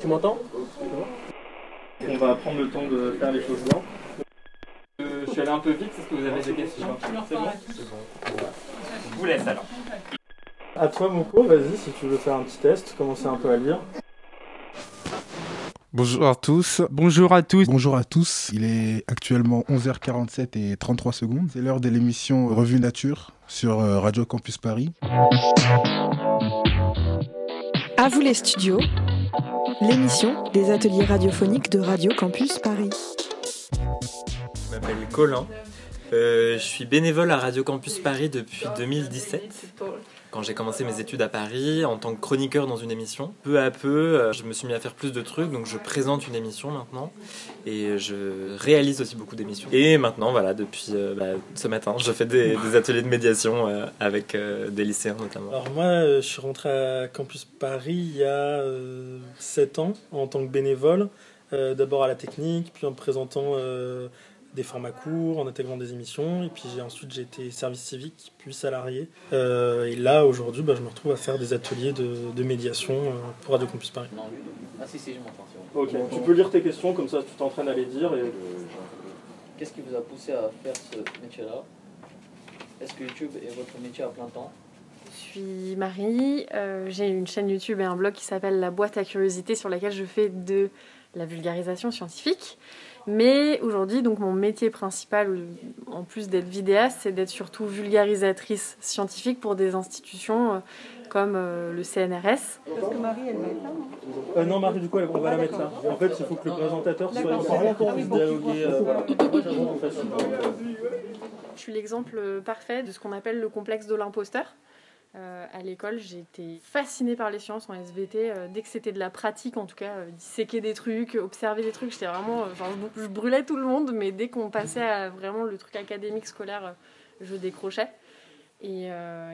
Tu m'entends On va prendre le temps de faire les choses bien. Euh, je suis allé un peu vite, est-ce que vous avez des questions C'est bon Je vous laisse alors. À toi Moko, vas-y si tu veux faire un petit test, commencer un peu à lire. Bonjour à tous. Bonjour à tous. Bonjour à tous. Il est actuellement 11h47 et 33 secondes. C'est l'heure de l'émission Revue Nature sur euh, Radio Campus Paris. À vous les studios, l'émission des ateliers radiophoniques de Radio Campus Paris. Je m'appelle Colin. Euh, je suis bénévole à Radio Campus Paris depuis 2017 quand j'ai commencé mes études à Paris en tant que chroniqueur dans une émission. Peu à peu, euh, je me suis mis à faire plus de trucs, donc je présente une émission maintenant et je réalise aussi beaucoup d'émissions. Et maintenant, voilà, depuis euh, bah, ce matin, je fais des, ateliers de médiation euh, avec des lycéens notamment. Alors moi, je suis rentré à Campus Paris il y a 7 ans en tant que bénévole. D'abord à la technique, puis en présentant des formats courts, en intégrant des émissions. Et puis j'ai, ensuite j'ai été service civique, puis salarié. Euh, et là aujourd'hui, bah, je me retrouve à faire des ateliers de, de médiation euh, pour Radio Campus Paris. Ah si si, je m'entends. Ok, tu peux lire tes questions comme ça, tu t'entraînes à les dire. Et... Qu'est-ce qui vous a poussé à faire ce métier-là? Est-ce que YouTube est votre métier à plein temps? Je suis Marie, euh, j'ai une chaîne YouTube et un blog qui s'appelle La boîte à curiosité sur laquelle je fais de la vulgarisation scientifique. Mais aujourd'hui, donc mon métier principal, en plus d'être vidéaste, c'est d'être surtout vulgarisatrice scientifique pour des institutions euh, comme euh, le CNRS. Est-ce que Marie, elle va être là euh, Non, Marie, du coup, on va la mettre là. En fait, il faut que le présentateur soit important pour dialoguer. Je suis l'exemple parfait de ce qu'on appelle le complexe de l'imposteur. Euh, à l'école, été fascinée par les sciences en SVT. Euh, dès que c'était de la pratique, en tout cas, euh, disséquer des trucs, observer des trucs, j'étais vraiment. Je, brûlais tout le monde, mais dès qu'on passait à vraiment le truc académique scolaire, je décrochais. Et,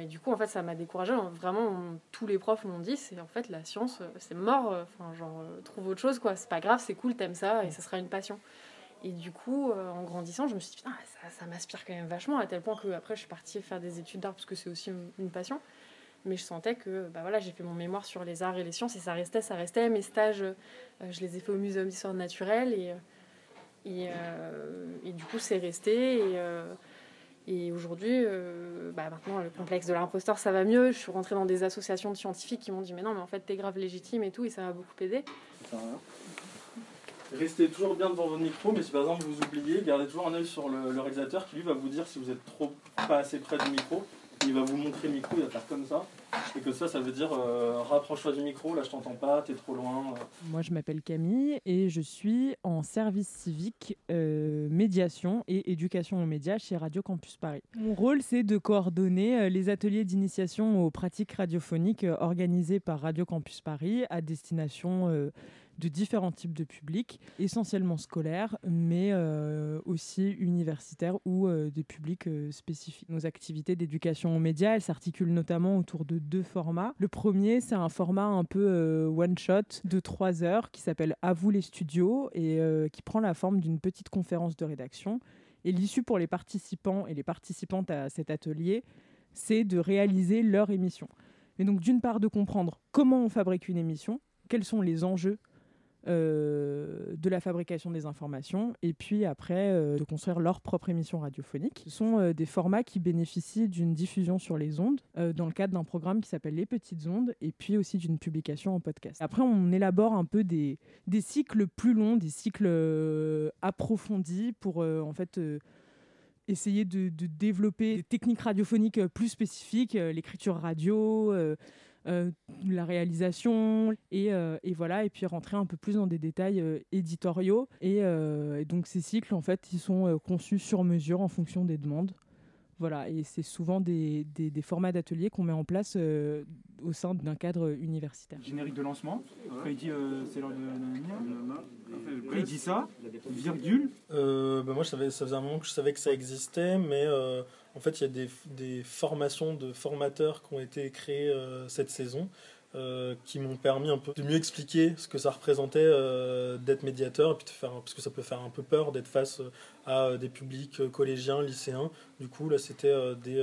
du coup, en fait, ça m'a découragée. Vraiment, tous les profs m'ont dit c'est en fait la science, c'est mort. Enfin, genre, trouve autre chose, quoi. C'est pas grave, c'est cool, t'aimes ça, et ça sera une passion. Et du coup, en grandissant, je me suis dit, putain, ça, ça m'aspire quand même vachement, à tel point que après, je suis partie faire des études d'art parce que c'est aussi une passion mais je sentais que bah voilà, j'ai fait mon mémoire sur les arts et les sciences et ça restait, ça restait. Mes stages, euh, je les ai fait au Muséum d'histoire naturelle et, euh, et, euh, et, du coup, c'est resté. Et, et aujourd'hui, bah maintenant, le complexe de l'imposteur, ça va mieux. Je suis rentrée dans des associations de scientifiques qui m'ont dit Mais non, mais en fait, t'es grave légitime et tout, et ça m'a beaucoup aidé. Restez toujours bien devant votre micro, mais si par exemple vous oubliez, gardez toujours un œil sur le, réalisateur qui lui va vous dire si vous êtes trop pas assez près du micro il va vous montrer le micro, il va faire comme ça. Et que ça, ça veut dire euh, rapproche-toi du micro, là je t'entends pas, t'es trop loin. Moi je m'appelle Camille et je suis en service civique, euh, médiation et éducation aux médias chez Radio Campus Paris. Mon rôle c'est de coordonner euh, les ateliers d'initiation aux pratiques radiophoniques organisés par Radio Campus Paris à destination de différents types de publics, essentiellement scolaires, mais euh, aussi universitaires ou euh, des publics euh, spécifiques. Nos activités d'éducation aux médias, elles s'articulent notamment autour de deux formats. Le premier, c'est un format un peu one-shot de trois heures qui s'appelle À vous les studios et qui prend la forme d'une petite conférence de rédaction. Et l'issue pour les participants et les participantes à cet atelier, c'est de réaliser leur émission. Et donc d'une part de comprendre comment on fabrique une émission, quels sont les enjeux euh, de la fabrication des informations et puis après euh, de construire leur propre émission radiophonique. Ce sont euh, des formats qui bénéficient d'une diffusion sur les ondes dans le cadre d'un programme qui s'appelle Les Petites Ondes et puis aussi d'une publication en podcast. Après, on élabore un peu des, cycles plus longs, des cycles approfondis pour en fait essayer de, développer des techniques radiophoniques plus spécifiques, l'écriture radio, la réalisation et, euh, et, voilà et puis rentrer un peu plus dans des détails euh, éditoriaux. Et, donc ces cycles en fait ils sont conçus sur mesure en fonction des demandes. Voilà et c'est souvent des, des formats d'ateliers qu'on met en place au sein d'un cadre universitaire. Générique de lancement. Après il dit c'est l'heure de après il dit ça virgule. Bah moi je savais, ça faisait un moment que je savais que ça existait mais en fait, il y a des, des, formations de formateurs qui ont été créées euh, cette saison, euh, qui m'ont permis un peu de mieux expliquer ce que ça représentait euh, d'être médiateur, et puis de faire, parce que ça peut faire un peu peur d'être face à des publics collégiens, lycéens. Du coup, là, c'était des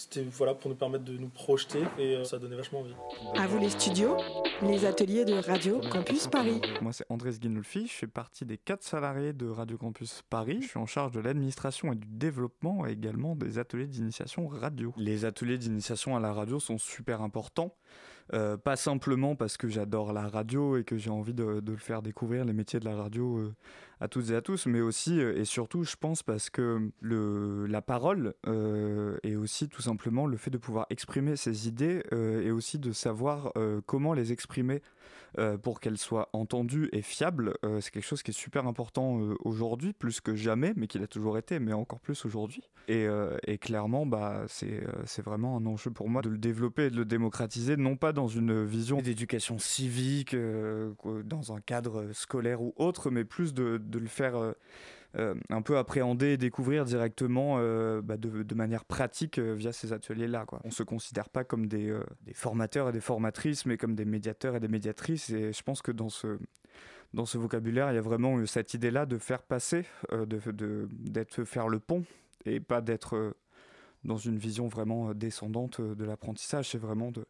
c'était voilà, pour nous permettre de nous projeter et euh, ça donnait vachement envie. À vous les studios, les ateliers de Radio Campus Paris. Moi, c'est Andrés Guinolfi. Je fais partie des quatre salariés de Radio Campus Paris. Je suis en charge de l'administration et du développement et également des ateliers d'initiation radio. Les ateliers d'initiation à la radio sont super importants. Euh, pas simplement parce que j'adore la radio et que j'ai envie de, de, le faire découvrir les métiers de la radio euh, à toutes et à tous, mais aussi euh, et surtout, je pense, parce que le, la parole euh, et aussi tout simplement le fait de pouvoir exprimer ses idées euh, et aussi de savoir comment les exprimer pour qu'elles soient entendues et fiables, c'est quelque chose qui est super important aujourd'hui, plus que jamais, mais qu'il a toujours été, mais encore plus aujourd'hui. Et, clairement, bah, c'est vraiment un enjeu pour moi de le développer et de le démocratiser, non pas dans une vision d'éducation civique, dans un cadre scolaire ou autre, mais plus de le faire euh, euh, un peu appréhender et découvrir directement euh, bah de, de, manière pratique via ces ateliers-là. On ne se considère pas comme des, formateurs et des formatrices, mais comme des médiateurs et des médiatrices. Et je pense que dans ce, dans ce vocabulaire, il y a vraiment cette idée-là de faire passer, d'être de, de, faire le pont et pas d'être dans une vision vraiment descendante de l'apprentissage. C'est vraiment de,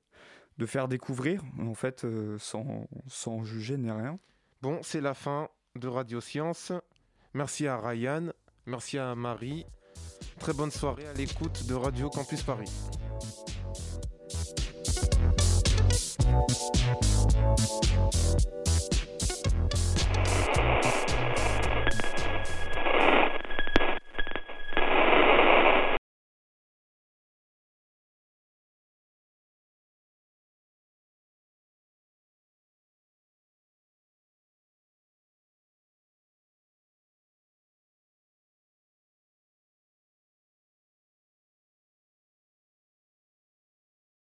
de faire découvrir, en fait, sans, sans juger ni rien. Bon, c'est la fin de Radio Science. Merci à Ryan, merci à Marie. Très bonne soirée à l'écoute de Radio Campus Paris.